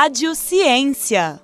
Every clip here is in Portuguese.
Rádio Ciência.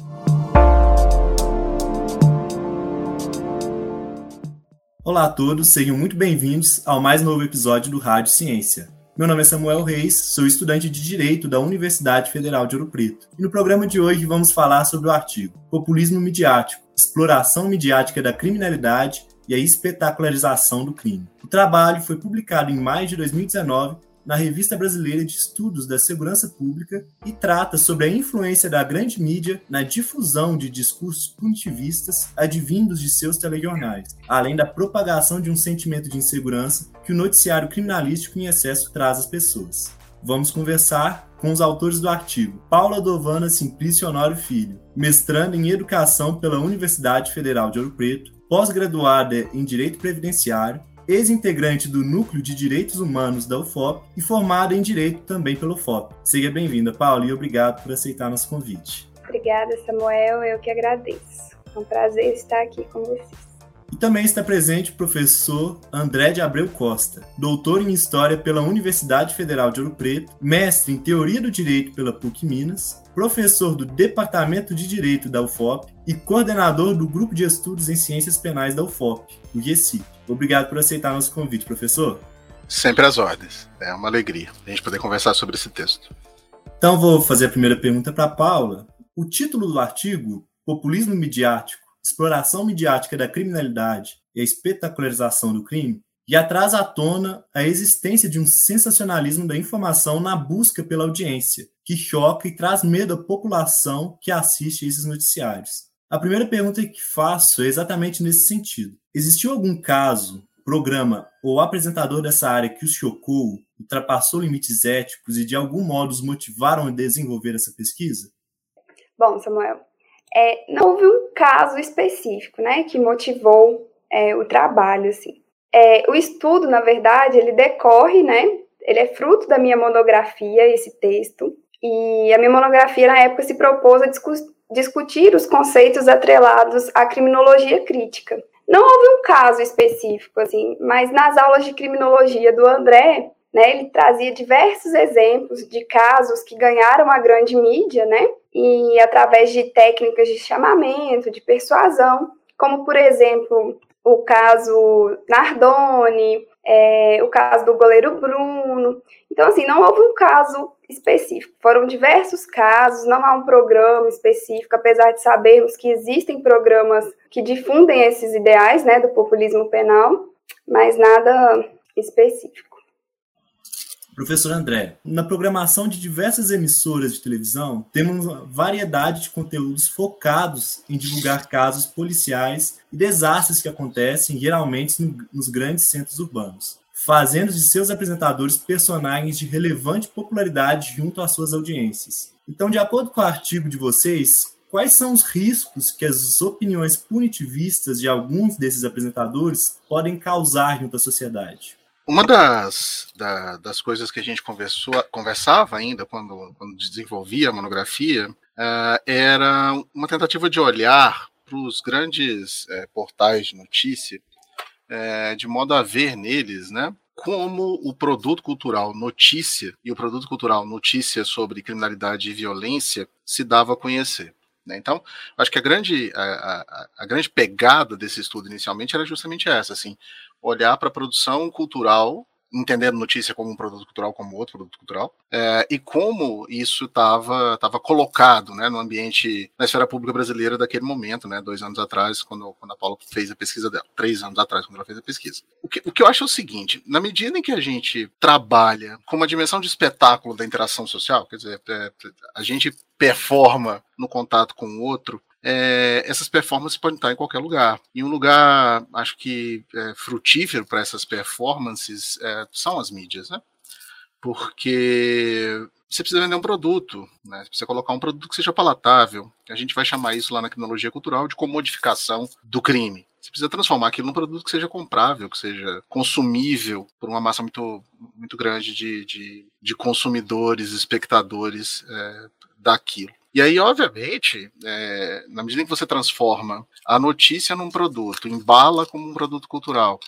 Olá a todos, sejam muito bem-vindos ao mais novo episódio do Rádio Ciência. Meu nome é Samuel Reis, sou estudante de Direito da Universidade Federal de Ouro Preto. E no programa de hoje vamos falar sobre o artigo Populismo Midiático, Exploração Midiática da Criminalidade e a Espetacularização do Crime. O trabalho foi publicado em maio de 2019 na Revista Brasileira de Estudos da Segurança Pública e trata sobre a influência da grande mídia na difusão de discursos punitivistas advindos de seus telejornais, além da propagação de um sentimento de insegurança que o noticiário criminalístico em excesso traz às pessoas. Vamos conversar com os autores do artigo. Paula Dovana Simplício Honório Filho, mestrando em Educação pela Universidade Federal de Ouro Preto, pós-graduada em Direito Previdenciário, ex-integrante do Núcleo de Direitos Humanos da UFOP e formada em Direito também pela UFOP. Seja bem-vinda, Paula, e obrigado por aceitar nosso convite. Obrigada, Samuel, eu que agradeço. É um prazer estar aqui com vocês. E também está presente o professor André de Abreu Costa, doutor em História pela Universidade Federal de Ouro Preto, mestre em Teoria do Direito pela PUC Minas, professor do Departamento de Direito da UFOP e coordenador do Grupo de Estudos em Ciências Penais da UFOP, o GECIP. Obrigado por aceitar nosso convite, professor. Sempre às ordens. É uma alegria a gente poder conversar sobre esse texto. Então vou fazer a primeira pergunta para Paula. O título do artigo, Populismo Midiático, Exploração Midiática da Criminalidade e a Espetacularização do Crime, e traz à tona a existência de um sensacionalismo da informação na busca pela audiência, que choca e traz medo à população que assiste a esses noticiários. A primeira pergunta que faço é exatamente nesse sentido. Existiu algum caso, programa ou apresentador dessa área que os chocou, ultrapassou limites éticos e de algum modo os motivaram a desenvolver essa pesquisa? Bom, Samuel, é, não houve um caso específico, né, que motivou é, o trabalho, assim. É, o estudo, na verdade, ele decorre, né, ele é fruto da minha monografia, esse texto, e a minha monografia, na época, se propôs a discutir discutir os conceitos atrelados à criminologia crítica. Não houve um caso específico, assim, mas nas aulas de criminologia do André, né, ele trazia diversos exemplos de casos que ganharam a grande mídia, né, e através de técnicas de chamamento, de persuasão, como, por exemplo, o caso Nardoni, é, o caso do goleiro Bruno. Então, assim, não houve um caso específico. Foram diversos casos, não há um programa específico, apesar de sabermos que existem programas que difundem esses ideais, né, do populismo penal, mas nada específico. Professor André, na programação de diversas emissoras de televisão, temos uma variedade de conteúdos focados em divulgar casos policiais e desastres que acontecem geralmente nos grandes centros urbanos fazendo de seus apresentadores personagens de relevante popularidade junto às suas audiências. Então, de acordo com o artigo de vocês, quais são os riscos que as opiniões punitivistas de alguns desses apresentadores podem causar junto à sociedade? Uma das, da, das coisas que a gente conversou, conversava ainda quando, quando desenvolvia a monografia uh, era uma tentativa de olhar para os grandes uh, portais de notícia é, de modo a ver neles, né? Como o produto cultural notícia e o produto cultural notícia sobre criminalidade e violência se dava a conhecer. Né? Então, acho que a grande, a, a, a, grande pegada desse estudo inicialmente era justamente essa, assim, olhar para a produção cultural entendendo notícia como um produto cultural, como outro produto cultural, é, e como isso estava tava colocado né, no ambiente, na esfera pública brasileira daquele momento, né, dois anos atrás, quando, quando a Paula fez a pesquisa dela, três anos atrás, quando ela fez a pesquisa. O que, o que eu acho é o seguinte: na medida em que a gente trabalha com uma dimensão de espetáculo da interação social, quer dizer, é, a gente performa no contato com o outro, é, essas performances podem estar em qualquer lugar. E um lugar, acho que é, frutífero para essas performances é, são as mídias, né? Porque você precisa vender um produto, né? Você precisa colocar um produto que seja palatável. A gente vai chamar isso lá na criminologia cultural de comodificação do crime. Você precisa transformar aquilo num produto que seja comprável, que seja consumível por uma massa muito, muito grande de, de, de consumidores, espectadores é, daquilo. E aí, obviamente, é, na medida em que você transforma a notícia num produto, embala como um produto cultural,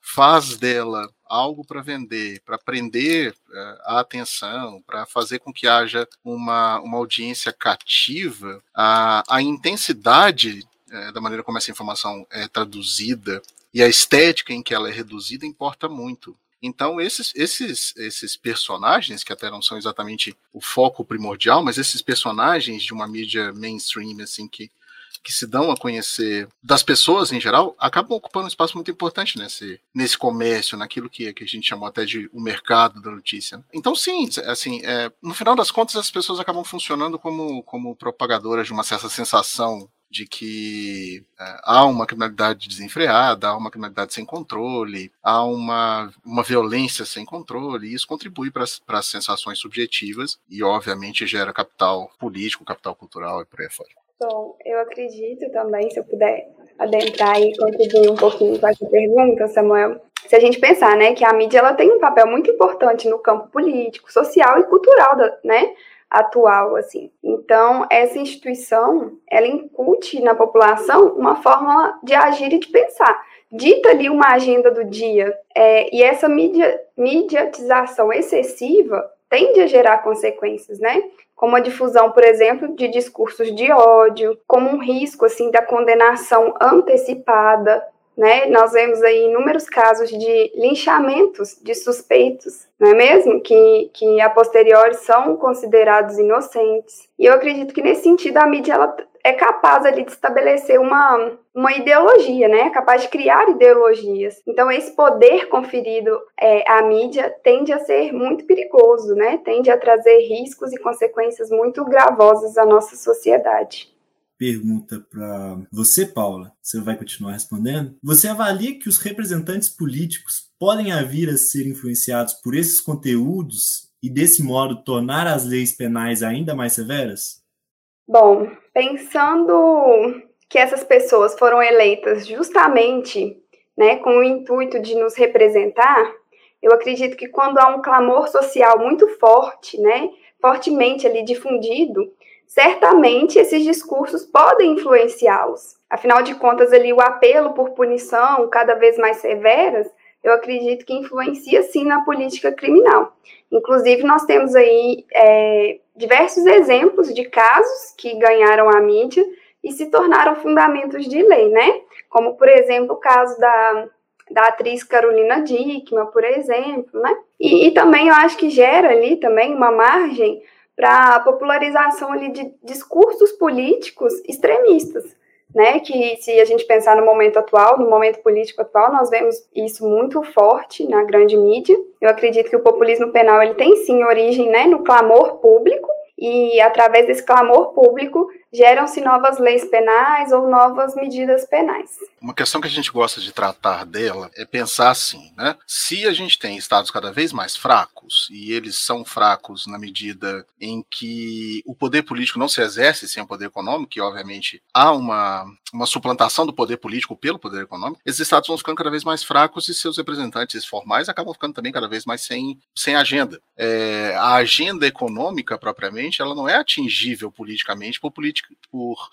faz dela algo para vender, para prender uh, a atenção, para fazer com que haja uma, uma audiência cativa, a, a intensidade uh, da maneira como essa informação é traduzida e a estética em que ela é reduzida importa muito. Então, esses, esses, esses personagens, que até não são exatamente o foco primordial, mas esses personagens de uma mídia mainstream, assim, que que se dão a conhecer das pessoas em geral acabam ocupando um espaço muito importante nesse, nesse comércio, naquilo que, que a gente chamou até de o mercado da notícia. Então, sim, assim, é, no final das contas, as pessoas acabam funcionando como, como propagadoras de uma certa sensação de que é, há uma criminalidade desenfreada, há uma criminalidade sem controle, há uma, uma violência sem controle, e isso contribui para as sensações subjetivas e, obviamente, gera capital político, capital cultural e por aí fora. Bom, eu acredito também, se eu puder adentrar e contribuir um pouquinho com essa pergunta, Samuel, se a gente pensar, né, que a mídia ela tem um papel muito importante no campo político, social e cultural, né, atual, assim. Então, essa instituição, ela incute na população uma forma de agir e de pensar. Dita ali uma agenda do dia, é, e essa media, mediatização excessiva tende a gerar consequências, né? Como a difusão, por exemplo, de discursos de ódio, como um risco assim da condenação antecipada, né? Nós vemos aí inúmeros casos de linchamentos de suspeitos, não é mesmo? Que, que a posteriori são considerados inocentes. E eu acredito que nesse sentido a mídia ela é capaz ali de estabelecer uma, uma ideologia, né? É capaz de criar ideologias. Então, esse poder conferido é, à mídia tende a ser muito perigoso, né? Tende a trazer riscos e consequências muito gravosas à nossa sociedade pergunta para você, Paula. Você vai continuar respondendo. Você avalia que os representantes políticos podem vir a ser influenciados por esses conteúdos e, desse modo, tornar as leis penais ainda mais severas? Bom, pensando que essas pessoas foram eleitas justamente né, com o intuito de nos representar, eu acredito que quando há um clamor social muito forte, né, fortemente ali difundido, certamente esses discursos podem influenciá-los. Afinal de contas, ali o apelo por punição cada vez mais severas, eu acredito que influencia sim na política criminal. Inclusive, nós temos aí é, diversos exemplos de casos que ganharam a mídia e se tornaram fundamentos de lei, né? Como, por exemplo, o caso da, da atriz Carolina Dickman, por exemplo, né? E, e também eu acho que gera ali também uma margem para a popularização ali de discursos políticos extremistas, né? Que se a gente pensar no momento atual, no momento político atual, nós vemos isso muito forte na grande mídia. Eu acredito que o populismo penal ele tem sim origem, né, no clamor público e através desse clamor público geram-se novas leis penais ou novas medidas penais. Uma questão que a gente gosta de tratar dela é pensar assim, né? Se a gente tem estados cada vez mais fracos, e eles são fracos na medida em que o poder político não se exerce sem o poder econômico, e obviamente há uma, uma suplantação do poder político pelo poder econômico, esses estados vão ficando cada vez mais fracos e seus representantes formais acabam ficando também cada vez mais sem, sem agenda. É, a agenda econômica, propriamente, ela não é atingível politicamente por política política, por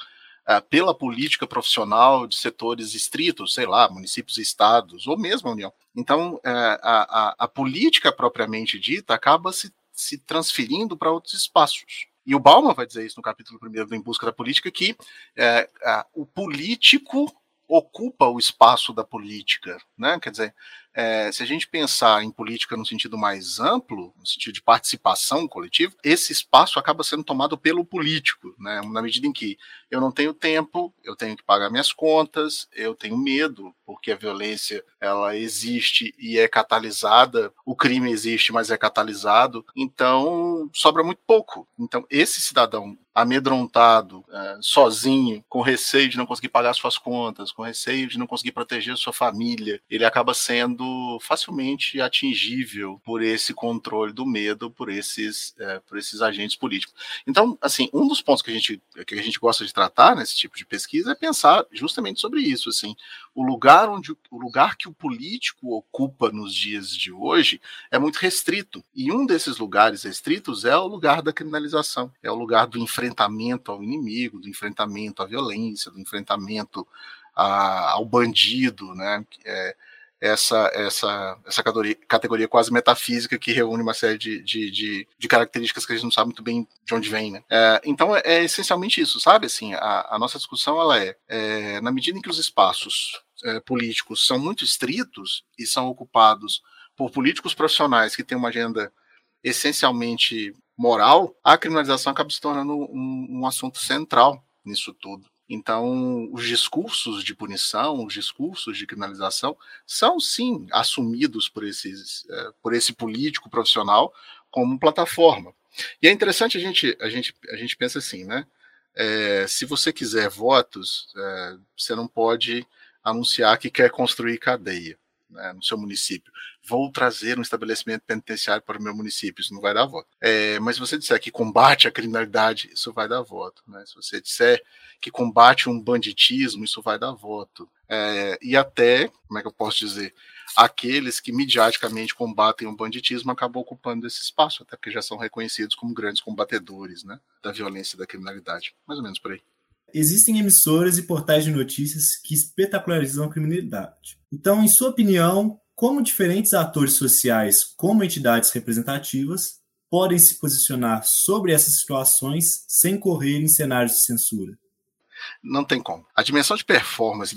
uh, pela política profissional de setores estritos, sei lá, municípios e estados, ou mesmo a União. Então, uh, a, a, a, política propriamente dita acaba se, se transferindo para outros espaços. E o Bauman vai dizer isso no capítulo primeiro do Em Busca da Política, que uh, o político ocupa o espaço da política, né? Quer dizer, é, se a gente pensar em política no sentido mais amplo, no sentido de participação coletiva, esse espaço acaba sendo tomado pelo político, né? Na medida em que eu não tenho tempo, eu tenho que pagar minhas contas, eu tenho medo, porque a violência ela existe e é catalisada, o crime existe, mas é catalisado, então sobra muito pouco. Então esse cidadão amedrontado, é, sozinho, com receio de não conseguir pagar suas contas, com receio de não conseguir proteger sua família, ele acaba sendo facilmente atingível por esse controle do medo, por esses, é, por esses agentes políticos. Então, assim, um dos pontos que a gente que a gente gosta de tratar nesse tipo de pesquisa é pensar justamente sobre isso, assim, o lugar onde o lugar que o político ocupa nos dias de hoje é muito restrito. E um desses lugares restritos é o lugar da criminalização, é o lugar do enfrentamento ao inimigo, do enfrentamento à violência, do enfrentamento a, ao bandido, né? É, essa, essa, essa categoria, categoria quase metafísica que reúne uma série de, de, de, de, características que a gente não sabe muito bem de onde vem, né? É, então é, é, essencialmente isso, sabe? Assim, a, a nossa discussão ela é, é, na medida em que os espaços é, políticos são muito estritos e são ocupados por políticos profissionais que têm uma agenda essencialmente moral, a criminalização acaba se tornando um, um assunto central nisso tudo. Então, os discursos de punição, os discursos de criminalização, são sim assumidos por, esses, é, por esse político profissional como plataforma. E é interessante a gente, a gente, a gente pensa assim, né? É, se você quiser votos, é, você não pode anunciar que quer construir cadeia né, no seu município. Vou trazer um estabelecimento penitenciário para o meu município, isso não vai dar voto. É, mas se você disser que combate a criminalidade, isso vai dar voto. Né? Se você disser que combate um banditismo, isso vai dar voto. É, e até, como é que eu posso dizer, aqueles que midiaticamente combatem o banditismo acabam ocupando esse espaço, até porque já são reconhecidos como grandes combatedores né, da violência e da criminalidade. Mais ou menos por aí. Existem emissoras e portais de notícias que espetacularizam a criminalidade. Então, em sua opinião, como diferentes atores sociais, como entidades representativas, podem se posicionar sobre essas situações sem correr em cenários de censura? Não tem como. A dimensão de performance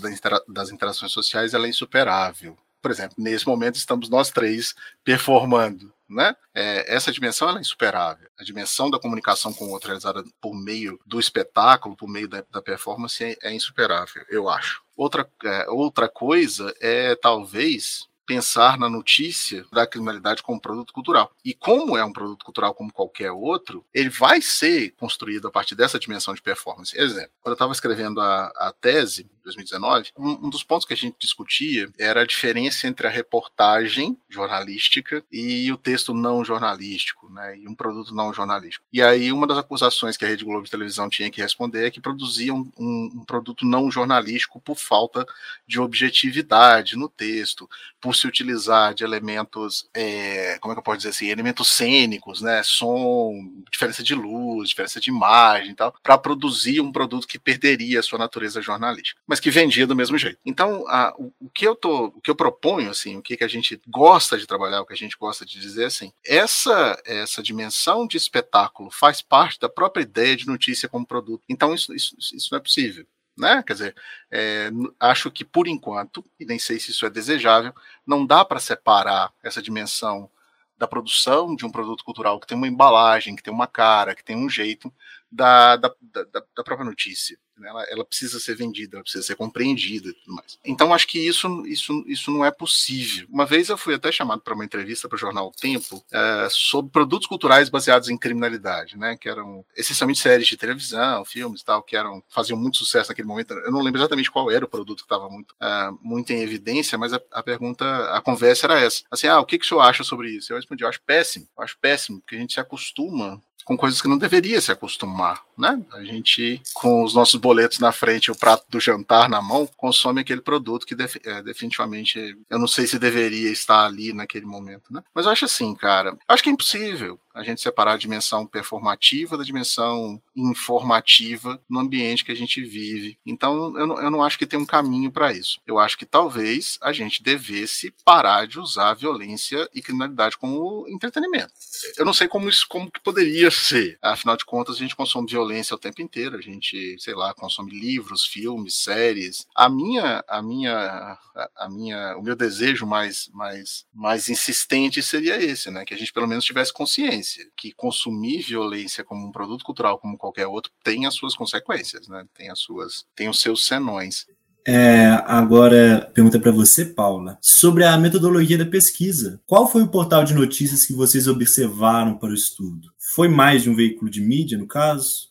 das interações sociais é insuperável. Por exemplo, nesse momento estamos nós três performando né? É, essa dimensão é insuperável. A dimensão da comunicação com o outro realizada por meio do espetáculo, por meio da, da performance, é, é, insuperável, eu acho. Outra, é, outra coisa é talvez pensar na notícia da criminalidade como produto cultural. E como é um produto cultural como qualquer outro, ele vai ser construído a partir dessa dimensão de performance. Exemplo, quando eu estava escrevendo a, a tese, 2019, um, um, dos pontos que a gente discutia era a diferença entre a reportagem jornalística e o texto não jornalístico, né, e um produto não jornalístico. E aí uma das acusações que a Rede Globo de televisão tinha que responder é que produzia um, um, um produto não jornalístico por falta de objetividade no texto, por se utilizar de elementos, é, como é que eu posso dizer assim, elementos cênicos, né, som, diferença de luz, diferença de imagem e tal, para produzir um produto que perderia a sua natureza jornalística. Mas que vendia do mesmo jeito. Então, a, o, o, que eu tô, o que eu proponho, assim, o que, que a gente gosta de trabalhar, o que a gente gosta de dizer, assim, essa essa dimensão de espetáculo faz parte da própria ideia de notícia como produto. Então, isso, isso, isso não é possível. Né? Quer dizer, é, acho que por enquanto, e nem sei se isso é desejável, não dá para separar essa dimensão da produção de um produto cultural que tem uma embalagem, que tem uma cara, que tem um jeito, da, da, da, da própria notícia. Né? Ela, ela, precisa ser vendida, ela precisa ser compreendida e tudo mais. Então, acho que isso, isso, isso não é possível. Uma vez eu fui até chamado para uma entrevista para o jornal o Tempo é, sobre produtos culturais baseados em criminalidade, né? Que eram essencialmente séries de televisão, filmes e tal, que eram, faziam muito sucesso naquele momento. Eu não lembro exatamente qual era o produto que estava muito, é, muito em evidência, mas a, a, pergunta, a conversa era essa. Assim, ah, o que, que o senhor acha sobre isso? Eu respondi, eu acho péssimo, eu acho péssimo, porque a gente se acostuma com coisas que não deveria se acostumar, né? A gente, com os nossos boletos na frente, o prato do jantar na mão, consome aquele produto que é, definitivamente eu não sei se deveria estar ali naquele momento, né? Mas eu acho assim, cara, acho que é impossível a gente separar a dimensão performativa da dimensão informativa no ambiente que a gente vive. Então, eu não, eu não acho que tem um caminho para isso. Eu acho que talvez a gente devesse parar de usar violência e criminalidade como entretenimento. Eu não sei como isso como que poderia ser. Afinal de contas, a gente consome violência o tempo inteiro. A gente, sei lá, consome livros, filmes, séries. A minha, a minha, a minha, o meu desejo mais, mais, mais insistente seria esse, né? Que a gente pelo menos tivesse consciência violência, que consumir violência como um produto cultural, como qualquer outro, tem as suas consequências, né? Tem as suas, tem os seus senões. É, agora, pergunta para você, Paula, sobre a metodologia da pesquisa. Qual foi o portal de notícias que vocês observaram para o estudo? Foi mais de um veículo de mídia, no caso?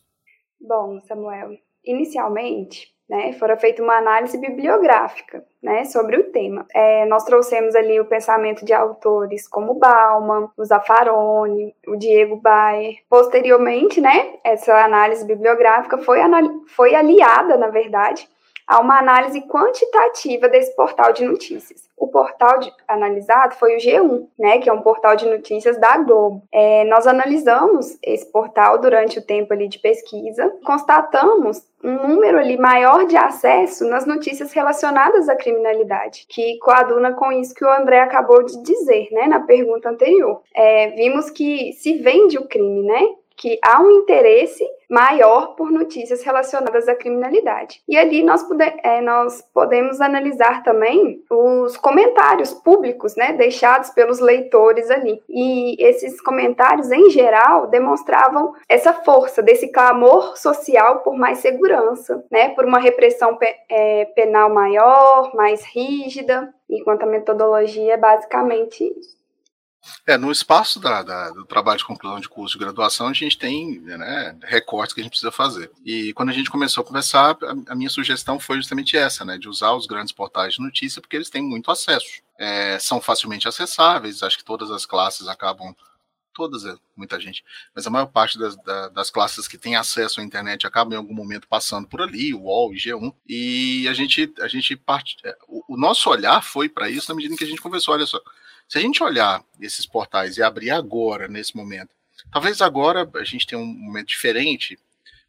Bom, Samuel, inicialmente né, fora feita uma análise bibliográfica né, sobre o tema. É, nós trouxemos ali o pensamento de autores como Bauman, o Zaffaroni, o Diego Bayer. Posteriormente, né, essa análise bibliográfica foi, foi aliada, na verdade, a uma análise quantitativa desse portal de notícias. O, portal de, analisado foi o G1, né, que é um portal de notícias da Globo. É, nós analisamos esse portal durante o tempo ali de pesquisa, constatamos um número ali maior de acesso nas notícias relacionadas à criminalidade, que coaduna com isso que o André acabou de dizer, né, na pergunta anterior. É, vimos que se vende o crime, né? Que há um interesse maior por notícias relacionadas à criminalidade. E ali nós, pude, é, nós podemos analisar também os comentários públicos, né, deixados pelos leitores ali. E esses comentários, em geral, demonstravam essa força desse clamor social por mais segurança, né, por uma repressão pe é, penal maior, mais rígida, enquanto a metodologia é basicamente isso. É, no espaço da, da, do trabalho de conclusão de curso de graduação, a gente tem né, recortes que a gente precisa fazer. E quando a gente começou a conversar, a, a, minha sugestão foi justamente essa, né, de usar os grandes portais de notícia, porque eles têm muito acesso. É, são facilmente acessáveis, acho que todas as classes acabam todas, é, muita gente, mas a maior parte das, das, classes que tem acesso à internet acabam em algum momento passando por ali, o UOL e G1, e a gente, a gente parte, é, o, o nosso olhar foi para isso na medida em que a gente conversou, olha só, se a gente olhar esses portais e abrir agora, nesse momento, talvez agora a gente tenha um momento diferente,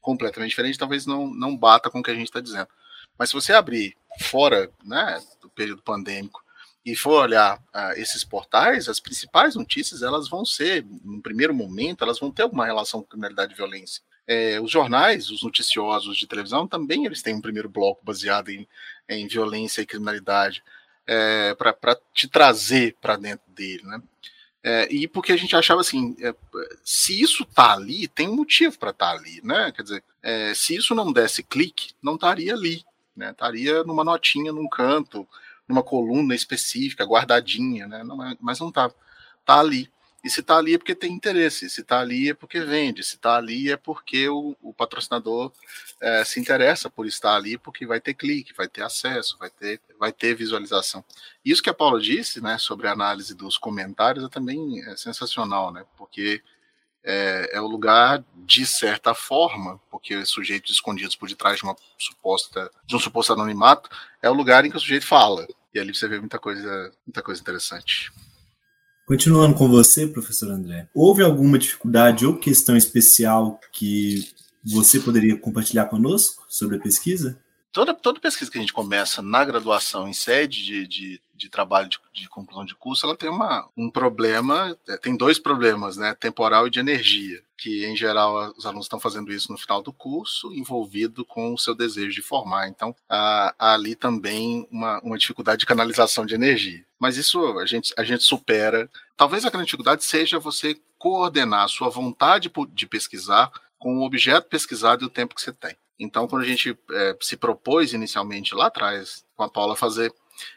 completamente diferente, talvez não, não bata com o que a gente está dizendo. Mas se você abrir fora né, do período pandêmico e for olhar uh, esses portais, as principais notícias elas vão ser, no primeiro momento, elas vão ter alguma relação com criminalidade e violência. É, os jornais, os noticiosos de televisão, também eles têm um primeiro bloco baseado em, em violência e criminalidade é, para te trazer para dentro dele, né? É, e porque a gente achava assim, é, se isso tá ali, tem um motivo para estar tá ali, né? Quer dizer, é, se isso não desse clique, não estaria ali, né? Estaria numa notinha, num canto, numa coluna específica, guardadinha, né? Não, é, mas não tá, tá ali. E se está ali é porque tem interesse, se está ali é porque vende, se está ali é porque o, o patrocinador é, se interessa por estar ali, porque vai ter clique, vai ter acesso, vai ter, vai ter visualização. Isso que a Paula disse, né, sobre a análise dos comentários, é também é sensacional, né, porque é, é o lugar, de certa forma, porque sujeitos escondidos por detrás de uma suposta, de um suposto anonimato, é o lugar em que o sujeito fala. E ali você vê muita coisa, muita coisa interessante. Continuando com você, professor André, houve alguma dificuldade ou questão especial que você poderia compartilhar conosco sobre a pesquisa? Toda, toda pesquisa que a gente começa na graduação em sede de, de de trabalho de, de, conclusão de curso, ela tem uma, um problema, é, tem dois problemas, né, temporal e de energia, que em geral os alunos estão fazendo isso no final do curso, envolvido com o seu desejo de formar. Então, há, há ali também uma, uma dificuldade de canalização de energia. Mas isso a gente, a gente supera. Talvez a grande dificuldade seja você coordenar a sua vontade de pesquisar com o objeto pesquisado e o tempo que você tem. Então, quando a gente é, se propôs inicialmente lá atrás, com a Paula, fazer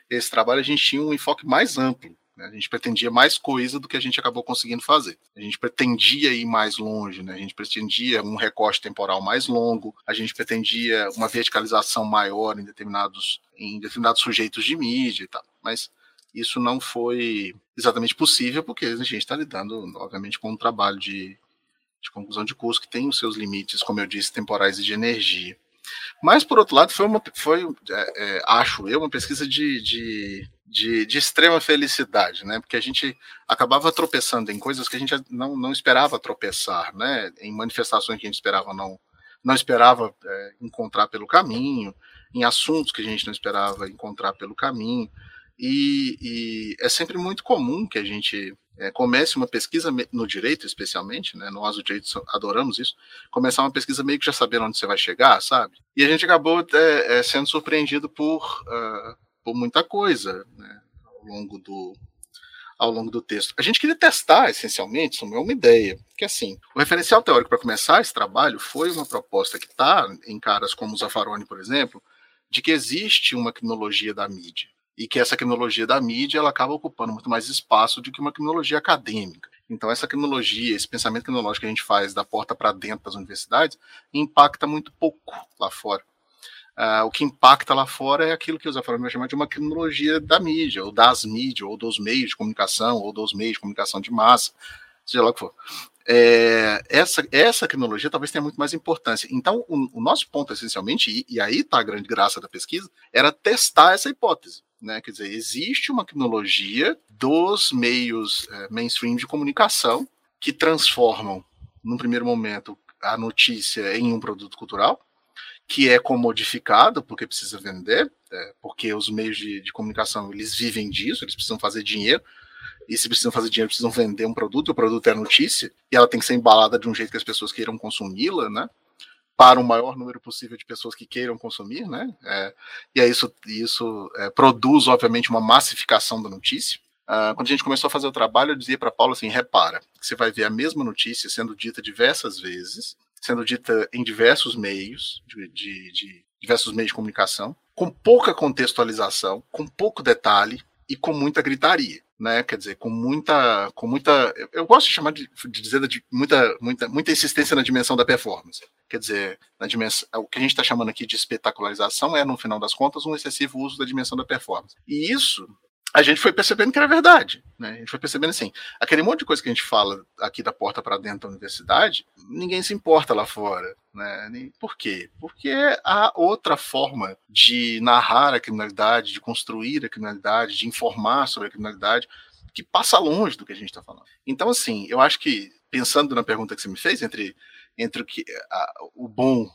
esse trabalho, a gente tinha um enfoque mais amplo. Né? A gente pretendia mais coisa do que a gente acabou conseguindo fazer. A gente pretendia ir mais longe, né? a gente pretendia um recorte temporal mais longo, a gente pretendia uma verticalização maior em determinados, em determinados sujeitos de mídia e tal. Mas isso não foi exatamente possível, porque a gente está lidando, obviamente, com um trabalho de, de conclusão de curso que tem os seus limites, como eu disse, temporais e de energia. Mas, por outro lado, foi, uma, foi é, é, acho eu, uma pesquisa de, de, de, de, extrema felicidade, né? Porque a gente acabava tropeçando em coisas que a gente não, não esperava tropeçar, né? Em manifestações que a gente esperava não, não esperava é, encontrar pelo caminho, em assuntos que a gente não esperava encontrar pelo caminho. E, e é sempre muito comum que a gente é, comece uma pesquisa no direito, especialmente, né? Nós, o direito, adoramos isso. Começar uma pesquisa meio que já sabendo onde você vai chegar, sabe? E a gente acabou é, é, sendo surpreendido por, uh, por muita coisa, né? Ao longo do, ao longo do texto. A gente queria testar, essencialmente, isso é uma ideia, que assim, o referencial teórico para começar esse trabalho foi uma proposta que está em caras como o Zaffaroni, por exemplo, de que existe uma criminologia da mídia e que essa criminologia da mídia ela acaba ocupando muito mais espaço do que uma criminologia acadêmica. Então, essa criminologia, esse pensamento criminológico que a gente faz da porta para dentro das universidades, impacta muito pouco lá fora. Uh, o que impacta lá fora é aquilo que o Zaffaroni vai chamar de uma criminologia da mídia, ou das mídias, ou dos meios de comunicação, ou dos meios de comunicação de massa, seja lá o que for. É, essa, essa criminologia talvez tenha muito mais importância. Então, o, o nosso ponto, essencialmente, e, e aí está a grande graça da pesquisa, era testar essa hipótese Né? Quer dizer, existe uma criminologia dos meios é, mainstream de comunicação que transformam, num primeiro momento, a notícia em um produto cultural, que é comodificado porque precisa vender, é, porque os meios de, de, comunicação eles vivem disso, eles precisam fazer dinheiro, e se precisam fazer dinheiro, precisam vender um produto, o produto é a notícia, e ela tem que ser embalada de um jeito que as pessoas queiram consumi-la, né? Para o maior número possível de pessoas que queiram consumir, né? É, e aí isso, isso é, produz, obviamente, uma massificação da notícia. Uh, quando a gente começou a fazer o trabalho, eu dizia para Paulo assim: repara, você vai ver a mesma notícia sendo dita diversas vezes, sendo dita em diversos meios, de, de, de diversos meios de comunicação, com pouca contextualização, com pouco detalhe e com muita gritaria. Né, quer dizer, com muita, com muita, eu gosto de chamar de, de dizer de muita, muita, muita insistência na dimensão da performance. Quer dizer, na dimensão, o que a gente está chamando aqui de espetacularização é, no final das contas, um excessivo uso da dimensão da performance. E isso a gente foi percebendo que era verdade. Né? A gente foi percebendo assim, aquele monte de coisa que a gente fala aqui da porta para dentro da universidade, ninguém se importa lá fora. Né? Por quê? Porque há outra forma de narrar a criminalidade, de construir a criminalidade, de informar sobre a criminalidade, que passa longe do que a gente está falando. Então, assim, eu acho que, pensando na pergunta que você me fez, entre, entre o, que, a, o bom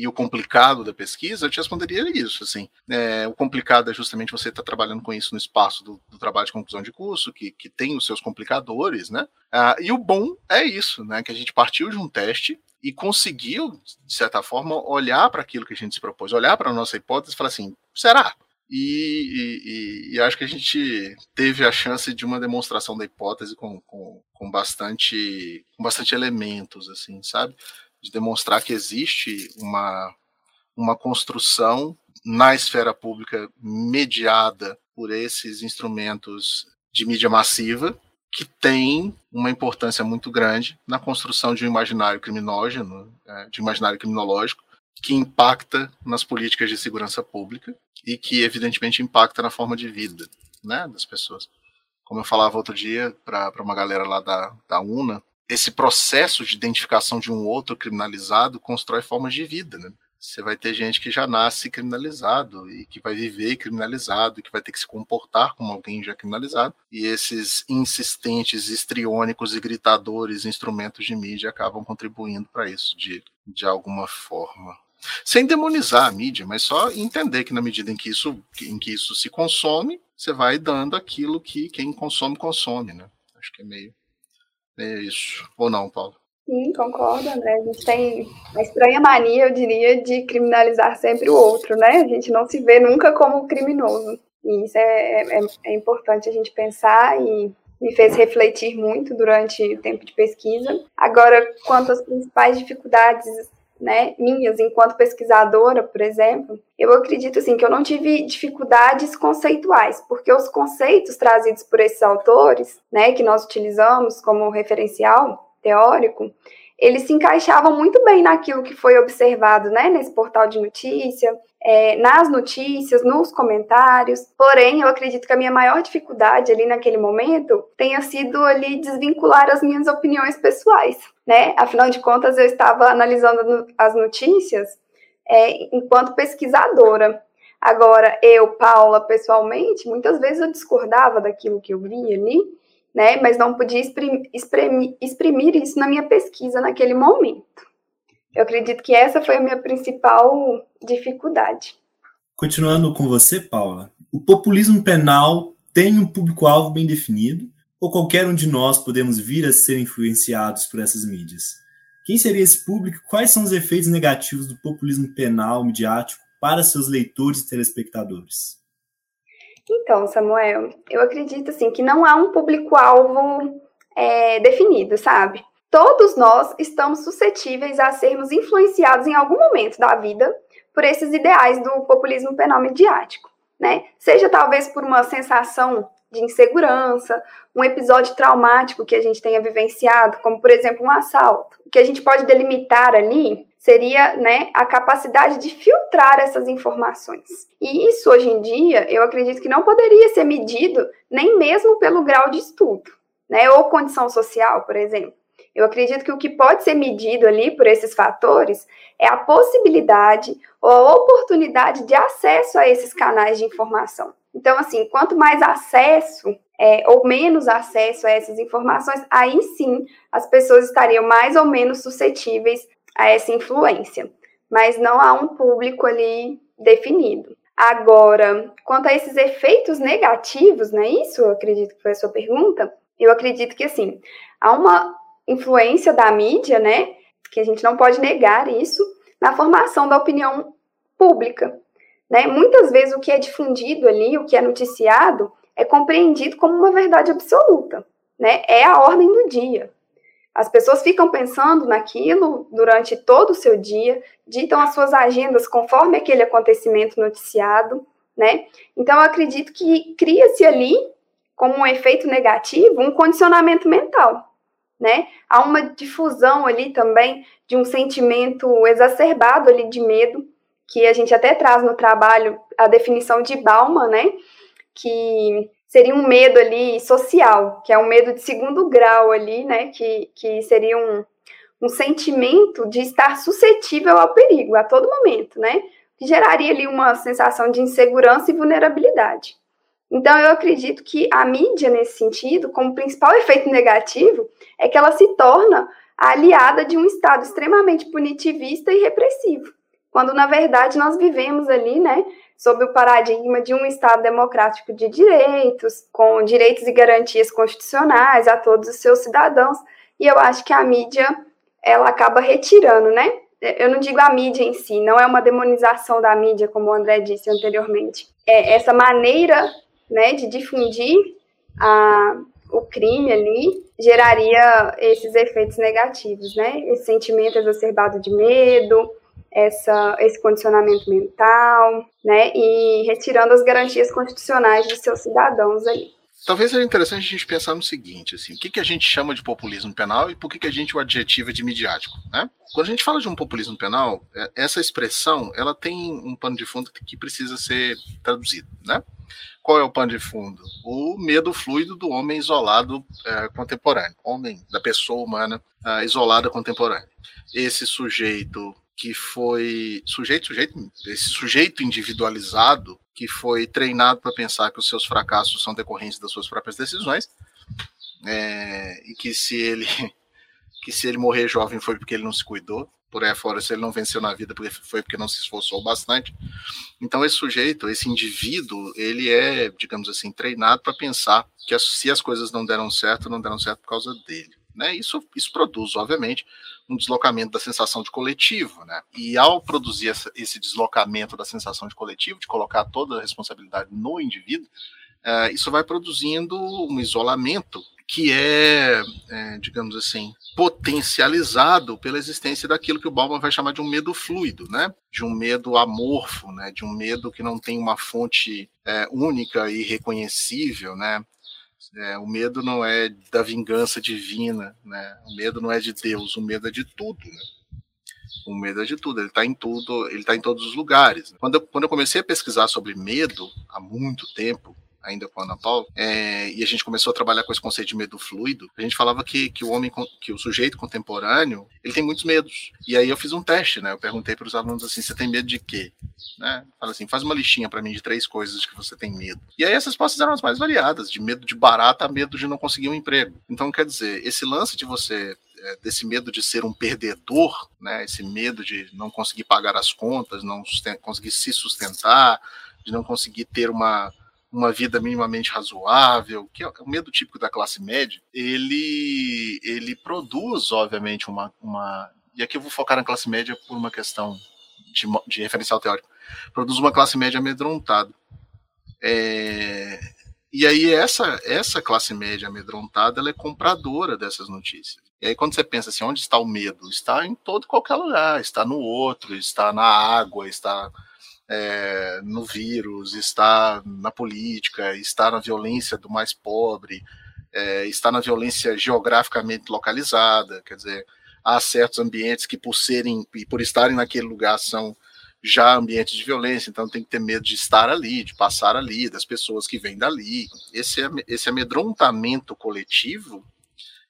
e o complicado da pesquisa, eu te responderia isso. Assim, é, o complicado é justamente você estar tá trabalhando com isso no espaço do, do, trabalho de conclusão de curso, que, que tem os seus complicadores, né? Ah, e o bom é isso, né? Que a gente partiu de um teste e conseguiu, de certa forma, olhar para aquilo que a gente se propôs, olhar para a nossa hipótese e falar assim: será? E, e, e, acho que a gente teve a chance de uma demonstração da hipótese com, com, com, bastante, com bastante elementos, assim, sabe? De demonstrar que existe uma, uma construção na esfera pública mediada por esses instrumentos de mídia massiva que tem uma importância muito grande na construção de um imaginário criminógeno, é, de um imaginário criminológico, que impacta nas políticas de segurança pública e que, evidentemente, impacta na forma de vida né, das pessoas. Como eu falava outro dia para uma galera lá da, da UNA, esse processo de identificação de um outro criminalizado constrói formas de vida, né? Você vai ter gente que já nasce criminalizado e que vai viver criminalizado que vai ter que se comportar como alguém já criminalizado. E esses insistentes, histriônicos e gritadores instrumentos de mídia acabam contribuindo para isso de, de alguma forma. Sem demonizar a mídia, mas só entender que na medida em que isso, em que isso se consome, você vai dando aquilo que quem consome, consome, né? Acho que é meio é isso. Ou não, Paulo? Sim, concordo, André. A gente tem a estranha mania, eu diria, de criminalizar sempre o outro, né? A gente não se vê nunca como criminoso. E isso é, é, é importante a gente pensar e me fez refletir muito durante o tempo de pesquisa. Agora, quanto às principais dificuldades né, minhas enquanto pesquisadora, por exemplo, eu acredito assim que eu não tive dificuldades conceituais, porque os conceitos trazidos por esses autores, né, que nós utilizamos como referencial teórico, eles se encaixavam muito bem naquilo que foi observado, né, nesse portal de notícia, é, nas notícias, nos comentários. Porém, eu acredito que a minha maior dificuldade ali naquele momento tenha sido ali desvincular as minhas opiniões pessoais, né? Afinal de contas, eu estava analisando as notícias é, enquanto pesquisadora. Agora, eu, Paula, pessoalmente, muitas vezes eu discordava daquilo que eu via ali, né? Mas não podia exprimir, exprimir, exprimir isso na minha pesquisa naquele momento. Eu acredito que essa foi a minha principal dificuldade. Continuando com você, Paula, o populismo penal tem um público-alvo bem definido ou qualquer um de nós podemos vir a ser influenciados por essas mídias? Quem seria esse público? Quais são os efeitos negativos do populismo penal midiático para seus leitores e telespectadores? Então, Samuel, eu acredito assim que não há um público-alvo é, definido, sabe? Todos nós estamos suscetíveis a sermos influenciados em algum momento da vida por esses ideais do populismo penal mediático, né? Seja talvez por uma sensação de insegurança, um episódio traumático que a gente tenha vivenciado, como por exemplo um assalto. O que a gente pode delimitar ali seria né, a capacidade de filtrar essas informações. E isso, hoje em dia, eu acredito que não poderia ser medido nem mesmo pelo grau de estudo, né, ou condição social, por exemplo. Eu acredito que o que pode ser medido ali por esses fatores é a possibilidade ou a oportunidade de acesso a esses canais de informação. Então, assim, quanto mais acesso é, ou menos acesso a essas informações, aí sim as pessoas estariam mais ou menos suscetíveis a essa influência. Mas não há um público ali definido. Agora, quanto a esses efeitos negativos, não é isso? Eu acredito que foi a sua pergunta. Eu acredito que, assim, há uma influência da mídia, né? Que a gente não pode negar isso, na formação da opinião pública. Né? Muitas vezes o que é difundido ali, o que é noticiado, é compreendido como uma verdade absoluta. Né? É a ordem do dia. As pessoas ficam pensando naquilo durante todo o seu dia, ditam as suas agendas conforme aquele acontecimento noticiado, né? Então, eu acredito que cria-se ali, como um efeito negativo, um condicionamento mental, né? Há uma difusão ali também de um sentimento exacerbado ali de medo, que a gente até traz no trabalho a definição de Bauman, né? Que seria um medo ali social, que é um medo de segundo grau ali, né? Que, que seria um, um sentimento de estar suscetível ao perigo a todo momento, né? Que geraria ali uma sensação de insegurança e vulnerabilidade. Então, eu acredito que a mídia, nesse sentido, como principal efeito negativo, é que ela se torna aliada de um Estado extremamente punitivista e repressivo quando na verdade nós vivemos ali, né, sob o paradigma de um Estado democrático de direitos, com direitos e garantias constitucionais a todos os seus cidadãos, e eu acho que a mídia ela acaba retirando, né? Eu não digo a mídia em si, não é uma demonização da mídia, como o André disse anteriormente. É essa maneira, né, de difundir a, o crime ali geraria esses efeitos negativos, né? Esse sentimento exacerbado de medo, essa, esse condicionamento mental, né, e retirando as garantias constitucionais dos seus cidadãos ali. Talvez seja interessante a gente pensar no seguinte, assim, o que, que a gente chama de populismo penal e por que, que a gente o adjetiva de midiático, né? Quando a gente fala de um populismo penal, é, essa expressão, ela tem um pano de fundo que precisa ser traduzido, né? Qual é o pano de fundo? O medo fluido do homem isolado é, contemporâneo, homem, da pessoa humana é, isolada contemporânea. Esse sujeito que foi sujeito, sujeito, esse sujeito individualizado que foi treinado para pensar que os seus fracassos são decorrentes das suas próprias decisões é, e que se ele que se ele morrer jovem foi porque ele não se cuidou, por aí fora se ele não venceu na vida foi porque não se esforçou bastante. Então esse sujeito, esse indivíduo, ele é, digamos assim, treinado para pensar que as, se as coisas não deram certo, não deram certo por causa dele. Né? Isso, isso produz, obviamente, um deslocamento da sensação de coletivo. Né? E ao produzir essa, esse deslocamento da sensação de coletivo, de colocar toda a responsabilidade no indivíduo, é, isso vai produzindo um isolamento que é, é, digamos assim, potencializado pela existência daquilo que o Bauman vai chamar de um medo fluido, né? De um medo amorfo, né? De um medo que não tem uma fonte é, única e reconhecível, né? É, o medo não é da vingança divina, né? O medo não é de Deus, o medo é de tudo, né? O medo é de tudo, ele está em tudo, ele está em todos os lugares. Quando eu, quando eu comecei a pesquisar sobre medo há muito tempo, ainda com a Ana Paula, é, e a gente começou a trabalhar com esse conceito de medo fluido, a gente falava que, que o homem, que o sujeito contemporâneo, ele tem muitos medos. E aí eu fiz um teste, né? Eu perguntei para os alunos assim, você tem medo de quê? Né? Fala assim, faz uma listinha para mim de três coisas que você tem medo. E aí essas respostas eram as mais variadas, de medo de barata a medo de não conseguir um emprego. Então, quer dizer, esse lance de você é, desse medo de ser um perdedor, né, esse medo de não conseguir pagar as contas, não conseguir se sustentar, de não conseguir ter uma, uma vida minimamente razoável, que é o medo típico da classe média, ele, ele produz, obviamente, uma, uma. E aqui eu vou focar na classe média por uma questão de, de referencial teórico. Produz uma classe média amedrontada. É, e aí essa, essa classe média amedrontada ela é compradora dessas notícias. E aí quando você pensa assim, onde está o medo? Está em todo qualquer lugar, está no outro, está na água, está é, no vírus, está na política, está na violência do mais pobre, é, está na violência geograficamente localizada, quer dizer, há certos ambientes que por serem e por estarem naquele lugar são já ambientes de violência, então tem que ter medo de estar ali, de passar ali, das pessoas que vêm dali. Esse, esse amedrontamento coletivo,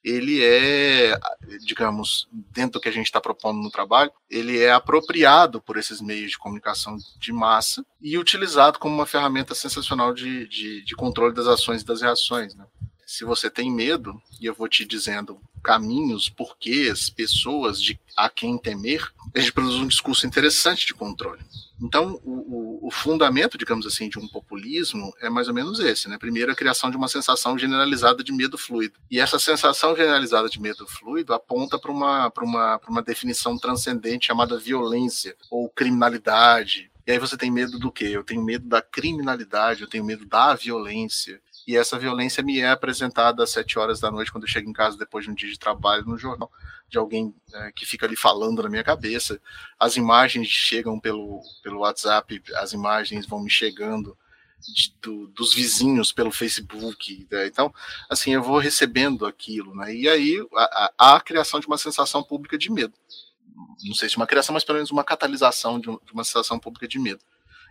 ele é, digamos, dentro do que a gente está propondo no trabalho, ele é apropriado por esses meios de comunicação de massa e utilizado como uma ferramenta sensacional de, de, de controle das ações e das reações. Né? Se você tem medo, e eu vou te dizendo caminhos, porquês, pessoas de a quem temer, a gente produz um discurso interessante de controle. Então, o, o, fundamento, digamos assim, de um populismo é mais ou menos esse, né? Primeiro, a criação de uma sensação generalizada de medo fluido. E essa sensação generalizada de medo fluido aponta para uma, uma, uma definição transcendente chamada violência ou criminalidade. E aí você tem medo do quê? Eu tenho medo da criminalidade, eu tenho medo da violência. E essa violência me é apresentada às sete horas da noite, quando eu chego em casa depois de um dia de trabalho no jornal de alguém é, que fica ali falando na minha cabeça. As imagens chegam pelo, pelo WhatsApp, as imagens vão me chegando de, do, dos vizinhos pelo Facebook. Né? Então, assim, eu vou recebendo aquilo, né? E aí há a, criação de uma sensação pública de medo. Não sei se uma criação, mas pelo menos uma catalisação de, de uma sensação pública de medo.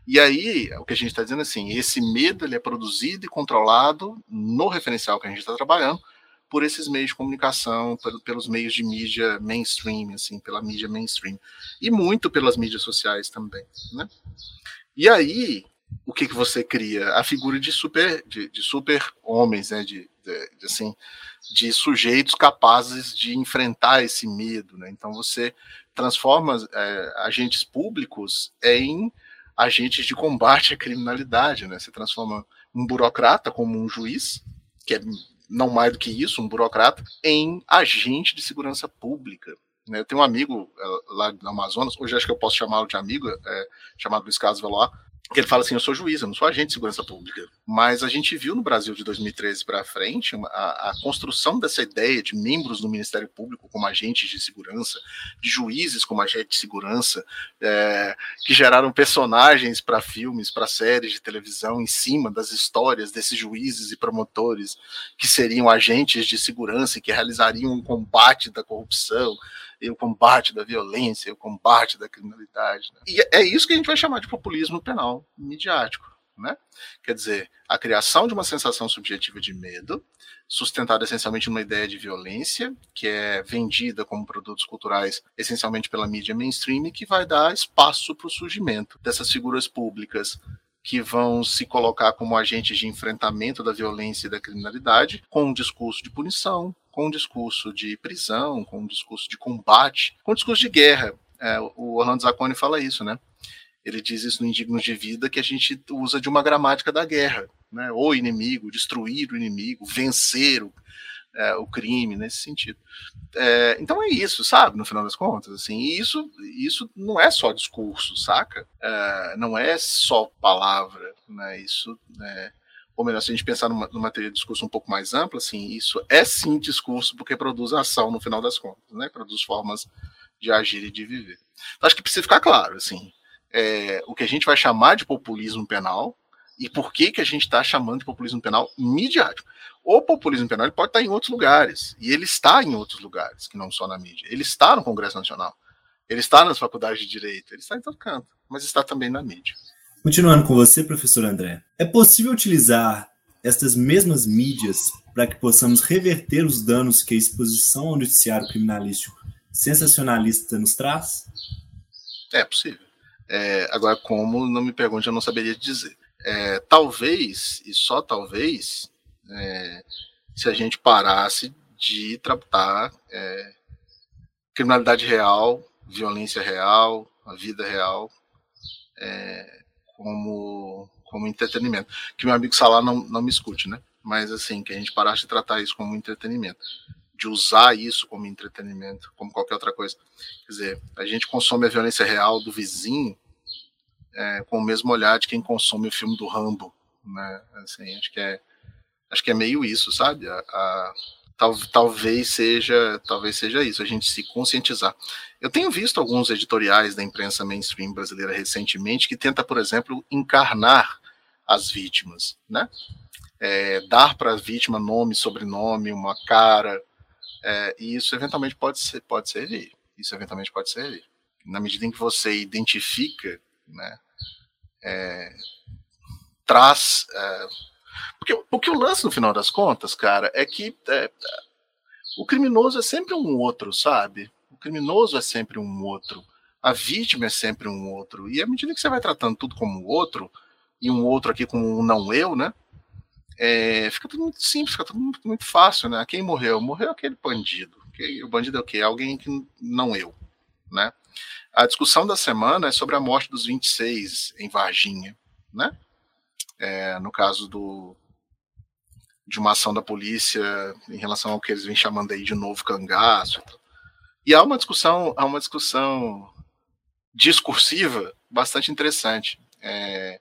E aí, o que a gente está dizendo é assim, esse medo ele é produzido e controlado no referencial que a gente está trabalhando, por esses meios de comunicação, pelos meios de mídia mainstream, assim, pela mídia mainstream. E muito pelas mídias sociais também, né? E aí, o que, que você cria? A figura de super, de, de super homens, né? De, de, de, assim, de sujeitos capazes de enfrentar esse medo, né? Então você transforma é, agentes públicos em agentes de combate à criminalidade, né? Você transforma um burocrata como um juiz, que é não mais do que isso, um burocrata, em agente de segurança pública. Né? Eu tenho um amigo é, lá no Amazonas, hoje acho que eu posso chamá-lo de amigo, é, chamado Luiz Carlos Veloar, que ele fala assim: eu sou juiz, eu não sou agente de segurança pública. Mas a gente viu no Brasil de 2013 para frente a, a, construção dessa ideia de membros do Ministério Público como agentes de segurança, de juízes como agentes de segurança, é, que geraram personagens para filmes, para séries de televisão em cima das histórias desses juízes e promotores que seriam agentes de segurança e que realizariam um combate da corrupção o combate da violência, o combate da criminalidade. Né? E é isso que a gente vai chamar de populismo penal midiático. Né? Quer dizer, a criação de uma sensação subjetiva de medo, sustentada essencialmente numa ideia de violência, que é vendida como produtos culturais essencialmente pela mídia mainstream, que vai dar espaço para o surgimento dessas figuras públicas que vão se colocar como agentes de enfrentamento da violência e da criminalidade, com um discurso de punição, com um discurso de prisão, com um discurso de combate, com um discurso de guerra. É, o Orlando Zacconi fala isso, né? Ele diz isso no Indignos de Vida, que a gente usa de uma gramática da guerra, né? O inimigo, destruir o inimigo, vencer o, é, o crime, nesse sentido. É, então é isso, sabe? No final das contas, assim, e isso, isso não é só discurso, saca? É, não é só palavra, né? Isso, né? ou melhor, se a gente pensar numa, numa teoria de discurso um pouco mais ampla, assim, isso é sim discurso porque produz ação no final das contas, né? Produz formas de agir e de viver. Então, acho que precisa ficar claro, assim, é, o que a gente vai chamar de populismo penal e por que que a gente está chamando de populismo penal midiático. O populismo penal pode estar em outros lugares e ele está em outros lugares que não só na mídia. Ele está no Congresso Nacional, ele está nas faculdades de direito, ele está em todo canto, mas está também na mídia. Continuando com você, professor André, é possível utilizar estas mesmas mídias para que possamos reverter os danos que a exposição ao noticiário criminalístico sensacionalista nos traz? É possível. É, agora, como não me pergunte, eu não saberia dizer. É, talvez, e só talvez, é, se a gente parasse de tratar é, criminalidade real, violência real, a vida real, é, como, como entretenimento. Que meu amigo Salah não, não me escute, né? Mas assim, que a gente parasse de tratar isso como entretenimento. De usar isso como entretenimento, como qualquer outra coisa. Quer dizer, a gente consome a violência real do vizinho é, com o mesmo olhar de quem consome o filme do Rambo, né? Assim, acho que é, acho que é meio isso, sabe? A, a tal, talvez seja talvez seja isso, a gente se conscientizar. Eu tenho visto alguns editoriais da imprensa mainstream brasileira recentemente que tenta, por exemplo, encarnar as vítimas, né? É, dar para a vítima nome, sobrenome, uma cara, é, e isso eventualmente pode ser, pode servir. Isso eventualmente pode servir. Na medida em que você identifica, né, é, traz. É, porque, porque o lance, no final das contas, cara, é que é, o criminoso é sempre um outro, sabe? O criminoso é sempre um outro. A vítima é sempre um outro. E à medida que você vai tratando tudo como outro, e um outro aqui como um não eu, né? É, fica tudo muito simples, fica tudo muito, muito, fácil, né? Quem morreu? Morreu aquele bandido. O bandido é o quê? Alguém que não eu, né? A discussão da semana é sobre a morte dos 26 em Varginha, né? É, no caso do, de uma ação da polícia em relação ao que eles vêm chamando aí de novo cangaço. E há uma discussão, há uma discussão discursiva bastante interessante. É,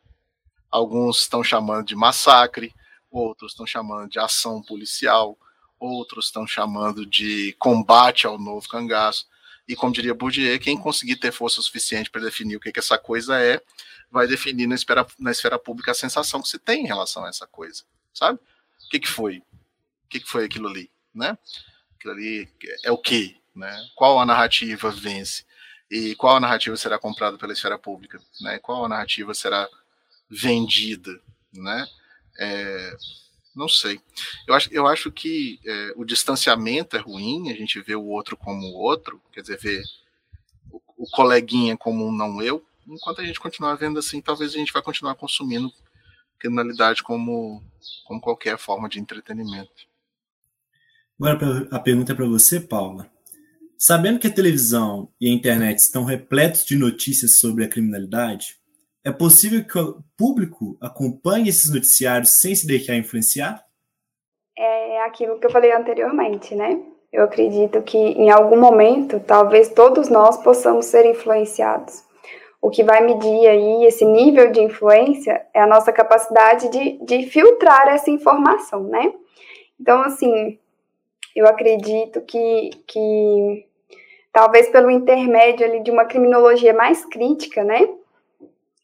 alguns estão chamando de massacre, outros estão chamando de ação policial, outros estão chamando de combate ao novo cangaço. E como diria Bourdieu, quem conseguir ter força suficiente para definir o que, que essa coisa é, vai definir na esfera, na esfera pública a sensação que se tem em relação a essa coisa, sabe? O que, que foi? O que, que foi aquilo ali, né? Aquilo ali é o que, né? Qual a narrativa vence? E qual a narrativa será comprada pela esfera pública, né? Qual a narrativa será vendida, né? É, não sei. Eu acho, eu acho que é, o distanciamento é ruim, a gente vê o outro como o outro, quer dizer, ver o, o, coleguinha como um não eu. Enquanto a gente continuar vendo assim, talvez a gente vai continuar consumindo criminalidade como, como qualquer forma de entretenimento. Agora a pergunta é para você, Paula. Sabendo que a televisão e a internet estão repletos de notícias sobre a criminalidade, é possível que o público acompanhe esses noticiários sem se deixar influenciar? É aquilo que eu falei anteriormente, né? Eu acredito que em algum momento, talvez todos nós possamos ser influenciados. O que vai medir aí esse nível de influência é a nossa capacidade de, de filtrar essa informação, né? Então, assim, eu acredito que, que talvez pelo intermédio ali de uma criminologia mais crítica, né?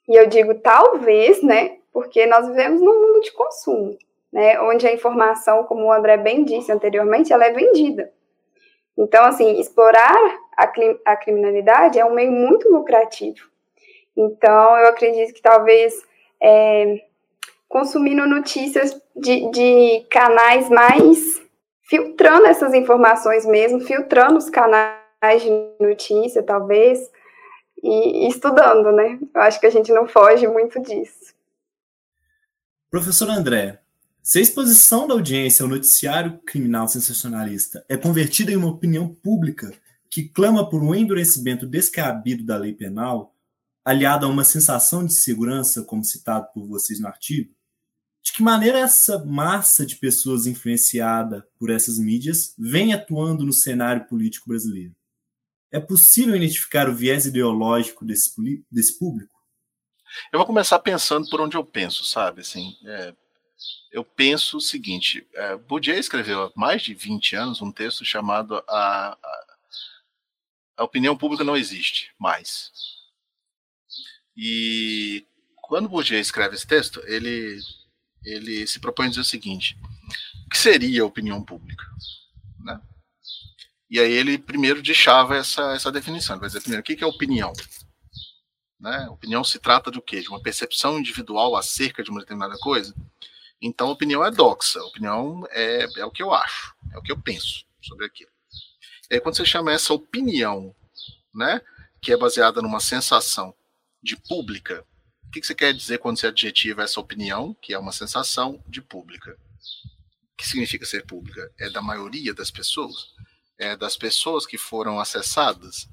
E eu digo talvez, né? Porque nós vivemos num mundo de consumo, né? Onde a informação, como o André bem disse anteriormente, ela é vendida. Então, assim, explorar a, a criminalidade é um meio muito lucrativo. Então, eu acredito que talvez é, consumindo notícias de, de canais mais filtrando essas informações mesmo, filtrando os canais de notícia, talvez, e, estudando, né? Eu acho que a gente não foge muito disso. Professor André, se a exposição da audiência ao noticiário criminal sensacionalista é convertida em uma opinião pública que clama por um endurecimento descabido da lei penal, aliado a uma sensação de segurança, como citado por vocês no artigo, de que maneira essa massa de pessoas influenciada por essas mídias vem atuando no cenário político brasileiro? É possível identificar o viés ideológico desse, desse público? Eu vou começar pensando por onde eu penso, sabe? Assim, é, eu penso o seguinte: é, Bourdieu escreveu há mais de 20 anos um texto chamado a, a, a Opinião Pública Não Existe Mais. E quando Bourdieu escreve esse texto, ele, ele se propõe a dizer o seguinte: o que seria a opinião pública? Né? E aí ele primeiro deixava essa, essa definição. Ele vai dizer primeiro, o que é opinião? Né? Opinião se trata do quê? De uma percepção individual acerca de uma determinada coisa? Então, opinião é doxa. Opinião é, é o que eu acho, é o que eu penso sobre aquilo. E aí, quando você chama essa opinião, né, que é baseada numa sensação de pública, o que, que você quer dizer quando você adjetiva essa opinião, que é uma sensação de pública? O que significa ser pública? É da maioria das pessoas? É, das pessoas que foram acessadas?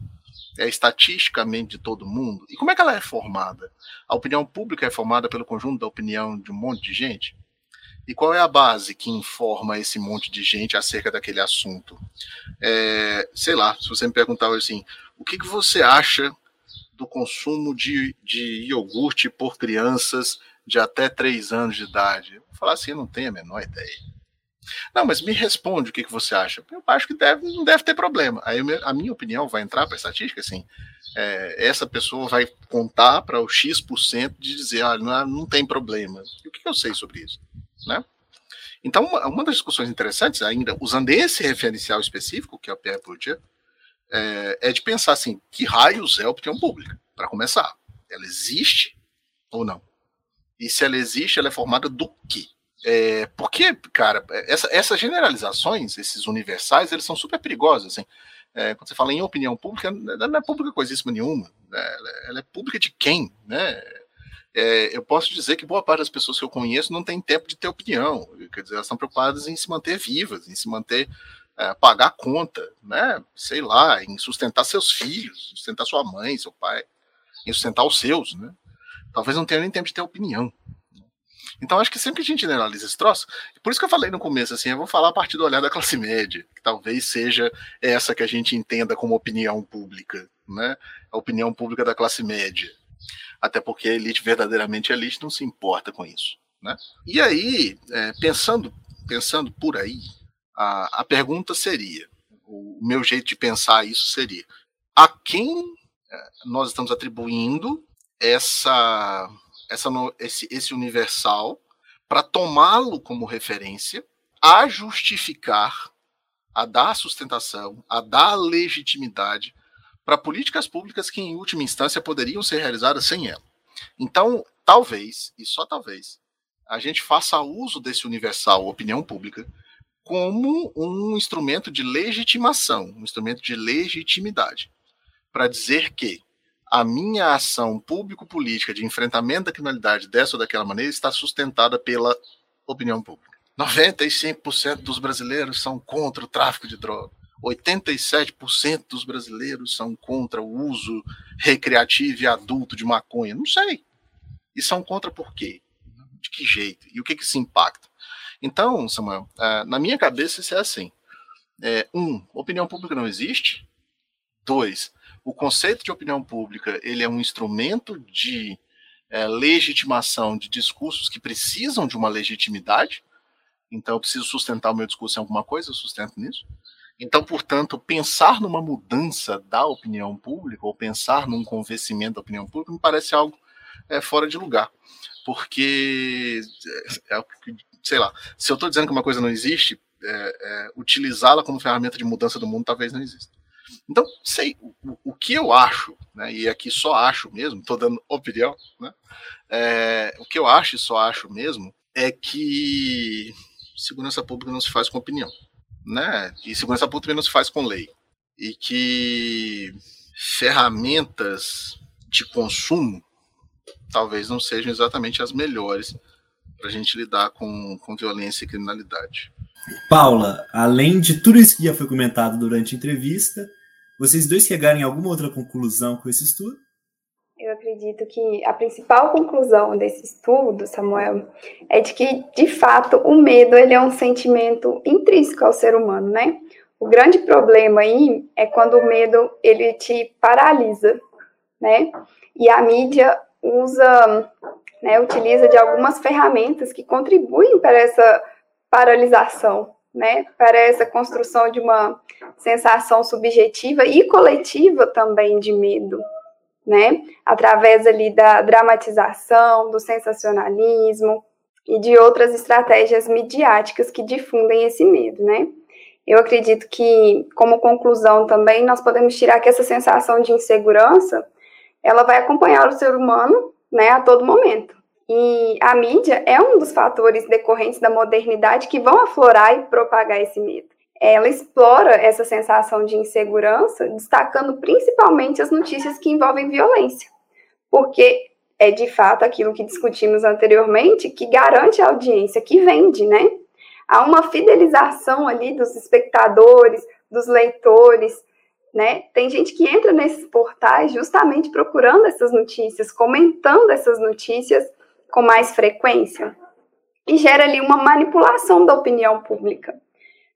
É estatisticamente de todo mundo? E como é que ela é formada? A opinião pública é formada pelo conjunto da opinião de um monte de gente? E qual é a base que informa esse monte de gente acerca daquele assunto? É, sei lá, se você me perguntar assim, o que, que você acha do consumo de, de iogurte por crianças de até 3 anos de idade? Eu vou falar assim, eu não tenho a menor ideia. Não, mas me responde o que, que você acha. Eu acho que deve, não deve ter problema. Aí a minha opinião vai entrar para a estatística, assim, é, essa pessoa vai contar para o X% de dizer, ah, não, não tem problema. E o que, que eu sei sobre isso? Né? Então, uma, uma, das discussões interessantes, ainda usando esse referencial específico, que é o Pierre Bourdieu, é, é de pensar assim, que raios é a opinião pública, para começar. Ela existe ou não? E se ela existe, ela é formada do quê? É, porque, cara, essa, essas generalizações, esses universais, eles são super perigosos, assim. É, quando você fala em opinião pública, não é pública coisíssima nenhuma. Né? Ela é pública de quem, né? É, eu posso dizer que boa parte das pessoas que eu conheço não tem tempo de ter opinião. Quer dizer, elas estão preocupadas em se manter vivas, em se manter é, pagar conta, né? Sei lá, em sustentar seus filhos, sustentar sua mãe, seu pai, em sustentar os seus, né? Talvez não tenha nem tempo de ter opinião. Então, acho que sempre que a gente generaliza esse troço, por isso que eu falei no começo, assim, eu vou falar a partir do olhar da classe média, que talvez seja essa que a gente entenda como opinião pública, né? A opinião pública da classe média. Até porque a elite, verdadeiramente a elite, não se importa com isso, né? E aí, é, pensando, pensando por aí, a, a pergunta seria, o meu jeito de pensar isso seria, a quem é, nós estamos atribuindo essa essa, esse, esse universal para tomá-lo como referência, a justificar, a dar sustentação, a dar legitimidade para políticas públicas que, em última instância, poderiam ser realizadas sem ela. Então, talvez, e só talvez, a gente faça uso desse universal opinião pública como um instrumento de legitimação, um instrumento de legitimidade, para dizer que a minha ação público-política de enfrentamento da criminalidade dessa ou daquela maneira está sustentada pela opinião pública. 95% dos brasileiros são contra o tráfico de drogas. 87% dos brasileiros são contra o uso recreativo e adulto de maconha. Não sei. E são contra por quê? De que jeito? E o que, que isso impacta? Então, Samuel, é, na minha cabeça isso é assim. É, um, opinião pública não existe. Dois, o conceito de opinião pública ele é um instrumento de é, legitimação de discursos que precisam de uma legitimidade. Então, eu preciso sustentar o meu discurso em alguma coisa, eu sustento nisso. Então, portanto, pensar numa mudança da opinião pública, ou pensar num convencimento da opinião pública, me parece algo é, fora de lugar. Porque, é, é sei lá, se eu estou dizendo que uma coisa não existe, é, é, utilizá-la como ferramenta de mudança do mundo talvez não exista. Então, sei, o, o que eu acho, né, e aqui só acho mesmo, estou dando opinião, né, é, o que eu acho e só acho mesmo é que segurança pública não se faz com opinião, né, e segurança pública não se faz com lei, e que ferramentas de consumo talvez não sejam exatamente as melhores para a gente lidar com, com violência e criminalidade. Paula, além de tudo isso que já foi comentado durante a entrevista, vocês dois chegaram em alguma outra conclusão com esse estudo? Eu acredito que a principal conclusão desse estudo, Samuel, é de que, de fato, o medo ele é um sentimento intrínseco ao ser humano, né? O grande problema aí é quando o medo ele te paralisa, né? E a mídia usa, né, utiliza de algumas ferramentas que contribuem para essa paralisação, né, para essa construção de uma sensação subjetiva e coletiva também de medo, né, através ali da dramatização, do sensacionalismo e de outras estratégias midiáticas que difundem esse medo, né. Eu acredito que, como conclusão também, nós podemos tirar que essa sensação de insegurança, ela vai acompanhar o ser humano, né, a todo momento. E a mídia é um dos fatores decorrentes da modernidade que vão aflorar e propagar esse medo. Ela explora essa sensação de insegurança, destacando principalmente as notícias que envolvem violência, porque é de fato aquilo que discutimos anteriormente que garante a audiência, que vende, né? Há uma fidelização ali dos espectadores, dos leitores, né? Tem gente que entra nesses portais justamente procurando essas notícias, comentando essas notícias com mais frequência e gera ali uma manipulação da opinião pública.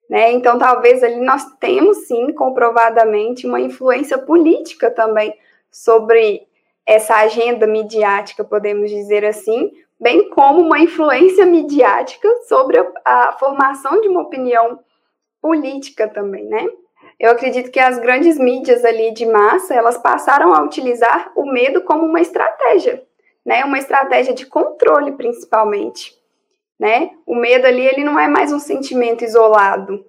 Né? Então, talvez ali nós temos sim comprovadamente uma influência política também sobre essa agenda midiática, podemos dizer assim, bem como uma influência midiática sobre a, formação de uma opinião política também, né? Eu acredito que as grandes mídias ali de massa, elas passaram a utilizar o medo como uma estratégia né? Uma estratégia de controle, principalmente, né? O medo ali, ele não é mais um sentimento isolado,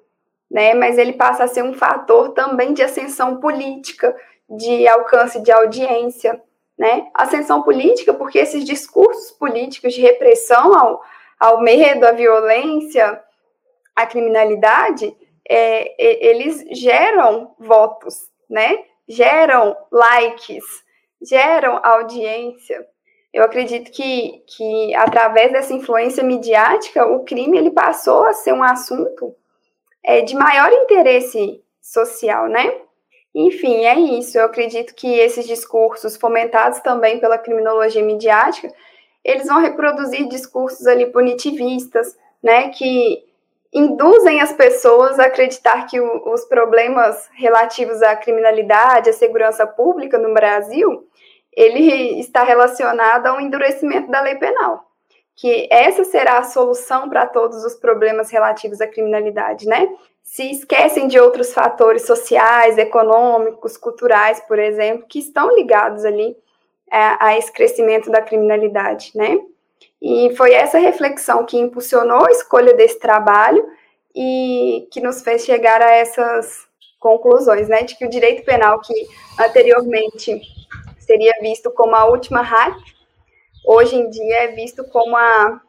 né? Mas ele passa a ser um fator também de ascensão política, de alcance de audiência, né? Ascensão política porque esses discursos políticos de repressão ao, ao medo, à violência, à criminalidade, é, eles geram votos, né? Geram likes, geram audiência. Eu acredito que, que através dessa influência midiática, o crime ele passou a ser um assunto é, de maior interesse social, né? Enfim, é isso. Eu acredito que esses discursos, fomentados também pela criminologia midiática, eles vão reproduzir discursos ali punitivistas, né, que induzem as pessoas a acreditar que o, os problemas relativos à criminalidade, à segurança pública no Brasil, ele está relacionado ao endurecimento da lei penal, que essa será a solução para todos os problemas relativos à criminalidade, né? Se esquecem de outros fatores sociais, econômicos, culturais, por exemplo, que estão ligados ali a, a esse crescimento da criminalidade, né? E foi essa reflexão que impulsionou a escolha desse trabalho e que nos fez chegar a essas conclusões, né, de que o direito penal que anteriormente seria visto como a última rádio, hoje em dia é visto como a,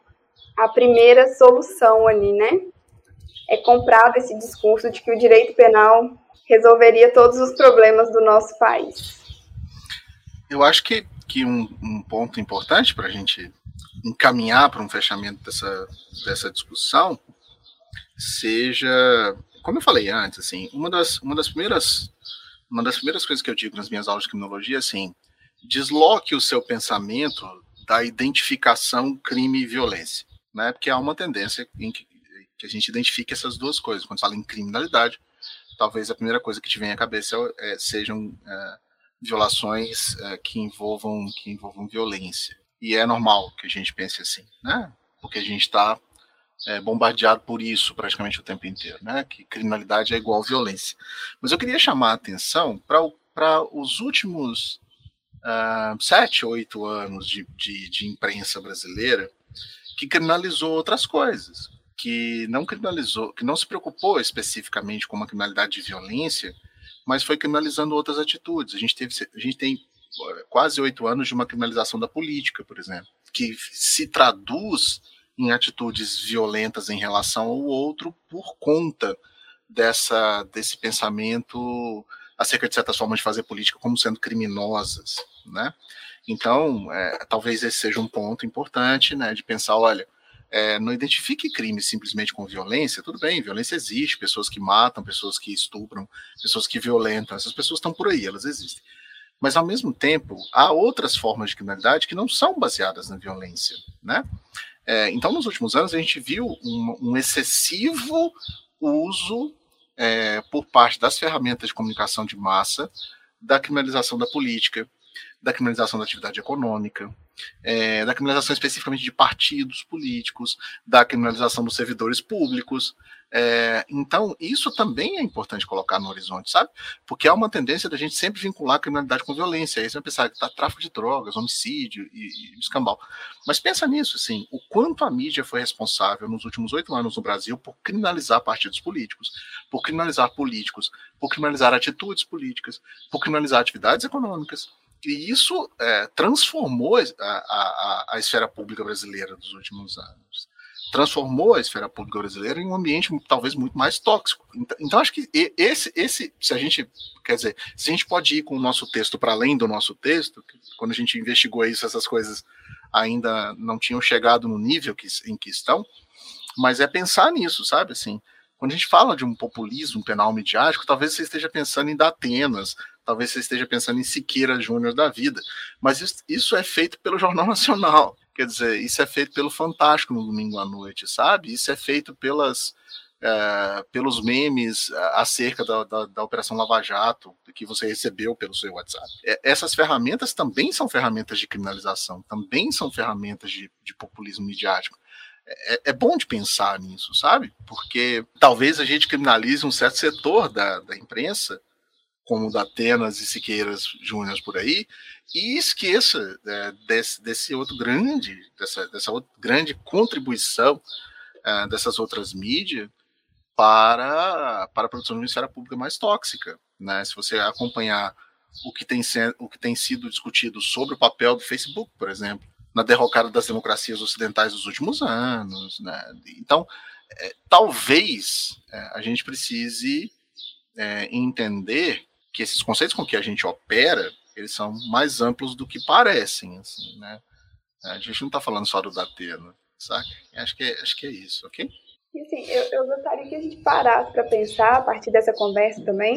a primeira solução ali, né? É comprado esse discurso de que o direito penal resolveria todos os problemas do nosso país. Eu acho que, que um, um ponto importante para a gente encaminhar para um fechamento dessa, dessa discussão seja, como eu falei antes, assim, uma das, uma das primeiras uma das primeiras coisas que eu digo nas minhas aulas de criminologia é assim, desloque o seu pensamento da identificação crime e violência, né? Porque há uma tendência em que, que a gente identifique essas duas coisas. Quando fala em criminalidade, talvez a primeira coisa que te vem à cabeça é, é sejam é, violações é, que envolvam que envolvam violência. E é normal que a gente pense assim, né? Porque a gente está é, bombardeado por isso praticamente o tempo inteiro, né? Que criminalidade é igual violência. Mas eu queria chamar a atenção para os últimos uh, sete, oito anos de, de, de imprensa brasileira que criminalizou outras coisas, que não criminalizou, que não se preocupou especificamente com uma criminalidade de violência, mas foi criminalizando outras atitudes. A gente teve, a gente tem quase oito anos de uma criminalização da política, por exemplo, que se traduz em atitudes violentas em relação ao outro por conta dessa desse pensamento acerca de certas formas de fazer política como sendo criminosas, né? Então, é, talvez esse seja um ponto importante, né, de pensar, olha, é, não identifique crime simplesmente com violência, tudo bem, violência existe, pessoas que matam, pessoas que estupram, pessoas que violentam, essas pessoas estão por aí, elas existem. Mas, ao mesmo tempo, há outras formas de criminalidade que não são baseadas na violência, né? É, então, nos últimos anos, a gente viu um, um excessivo uso é, por parte das ferramentas de comunicação de massa da criminalização da política, da criminalização da atividade econômica, é, da criminalização especificamente de partidos políticos, da criminalização dos servidores públicos, é, então, isso também é importante colocar no horizonte, sabe? Porque há uma tendência da gente sempre vincular a criminalidade com violência. Aí você vai pensar que tá tráfico de drogas, homicídio e, e escambau. Mas pensa nisso, assim, o quanto a mídia foi responsável nos últimos oito anos no Brasil por criminalizar partidos políticos, por criminalizar políticos, por criminalizar atitudes políticas, por criminalizar atividades econômicas. E isso é, transformou a, a, a esfera pública brasileira dos últimos anos transformou a esfera pública brasileira em um ambiente talvez muito mais tóxico. Então, então, acho que esse, esse, se a gente, quer dizer, se a gente pode ir com o nosso texto para além do nosso texto, quando a gente investigou isso, essas coisas ainda não tinham chegado no nível que, em que estão, mas é pensar nisso, sabe? Assim, quando a gente fala de um populismo penal midiático, talvez você esteja pensando em Datenas, talvez você esteja pensando em Siqueira Júnior da vida, mas isso, isso é feito pelo Jornal Nacional. Quer dizer, isso é feito pelo Fantástico no domingo à noite, sabe? Isso é feito pelas, é, pelos memes é, acerca da, da, da, Operação Lava Jato que você recebeu pelo seu WhatsApp. É, essas ferramentas também são ferramentas de criminalização, também são ferramentas de, de populismo midiático. É, é, bom de pensar nisso, sabe? Porque talvez a gente criminalize um certo setor da, da imprensa como da Atenas e Siqueiras Júnior por aí, e esqueça é, desse, desse outro grande, dessa, dessa outra grande contribuição é, dessas outras mídias para, para a produção de uma esfera pública mais tóxica. Né? Se você acompanhar o que, tem, o que tem sido discutido sobre o papel do Facebook, por exemplo, na derrocada das democracias ocidentais dos últimos anos. Né? Então, é, talvez é, a gente precise é, entender que esses conceitos com que a gente opera, eles são mais amplos do que parecem, assim, né? A gente não está falando só do Datena, saca? Acho que, é, acho que é isso, ok? Sim, eu, eu gostaria que a gente parasse para pensar, a partir dessa conversa também,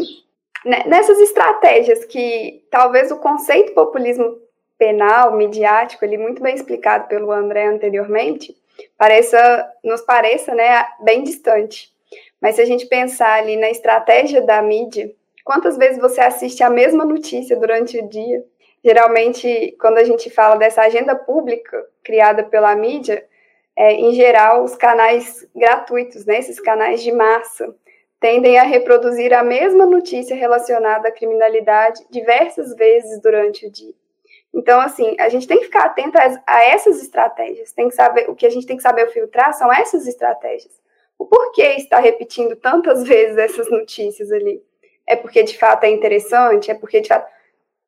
né, nessas estratégias que talvez o conceito populismo penal, midiático, ali muito bem explicado pelo André anteriormente, pareça, nos pareça né, bem distante. Mas se a gente pensar ali na estratégia da mídia, quantas vezes você assiste a mesma notícia durante o dia? Geralmente, quando a gente fala dessa agenda pública criada pela mídia, é, em geral, os canais gratuitos, né, esses canais de massa, tendem a reproduzir a mesma notícia relacionada à criminalidade diversas vezes durante o dia. Então, assim, a gente tem que ficar atento a, essas estratégias. Tem que saber o que a gente tem que saber filtrar são essas estratégias. O porquê está repetindo tantas vezes essas notícias ali? É porque de fato é interessante? É porque de fato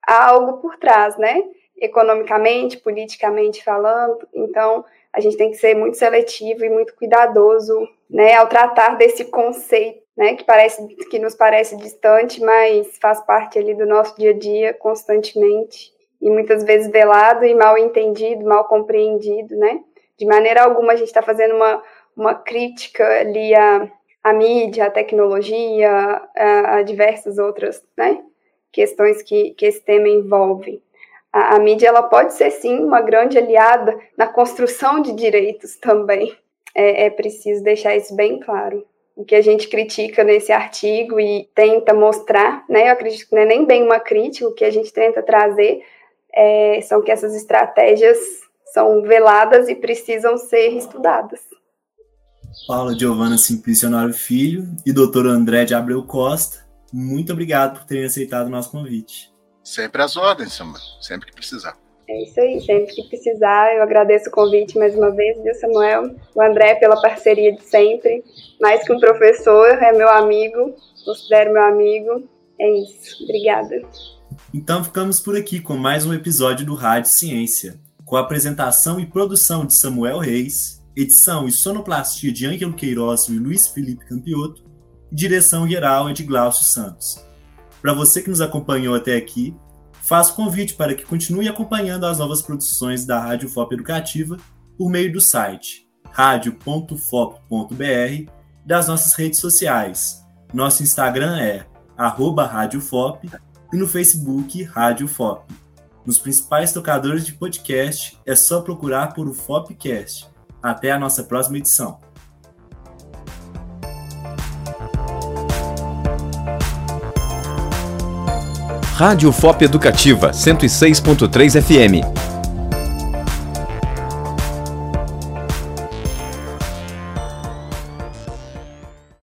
há algo por trás, né? Economicamente, politicamente falando. Então, a gente tem que ser muito seletivo e muito cuidadoso, né, ao tratar desse conceito, né, que parece que nos parece distante, mas faz parte ali do nosso dia a dia constantemente e muitas vezes velado e mal entendido, mal compreendido, né? De maneira alguma a gente está fazendo uma, uma crítica ali à, à mídia, à tecnologia, a, a diversas outras né, questões que, que esse tema envolve. A, a mídia ela pode ser sim uma grande aliada na construção de direitos também. É, é preciso deixar isso bem claro o que a gente critica nesse artigo e tenta mostrar, né? Eu acredito que não é nem bem uma crítica, o que a gente tenta trazer é, são que essas estratégias são veladas e precisam ser estudadas. Paula Giovana Simplício Honório Filho e doutor André de Abreu Costa, muito obrigado por terem aceitado o nosso convite. Sempre às ordens, Samuel, sempre que precisar. É isso aí, sempre que precisar. Eu agradeço o convite mais uma vez, viu, Samuel? O André pela parceria de sempre. Mais que um professor, é meu amigo, considero meu amigo. É isso. Obrigada. Então ficamos por aqui com mais um episódio do Rádio Ciência, com a apresentação e produção de Samuel Reis, edição e sonoplastia de Ângelo Queiroz e Luiz Felipe Campioto, direção geral é de Glaucio Santos. Para você que nos acompanhou até aqui, faço convite para que continue acompanhando as novas produções da Rádio FOP Educativa por meio do site radio.fop.br das nossas redes sociais. Nosso Instagram é radiofop e no Facebook Rádio FOP. Nos principais tocadores de podcast é só procurar por o FOPcast. Até a nossa próxima edição. Rádio FOP Educativa 106.3 FM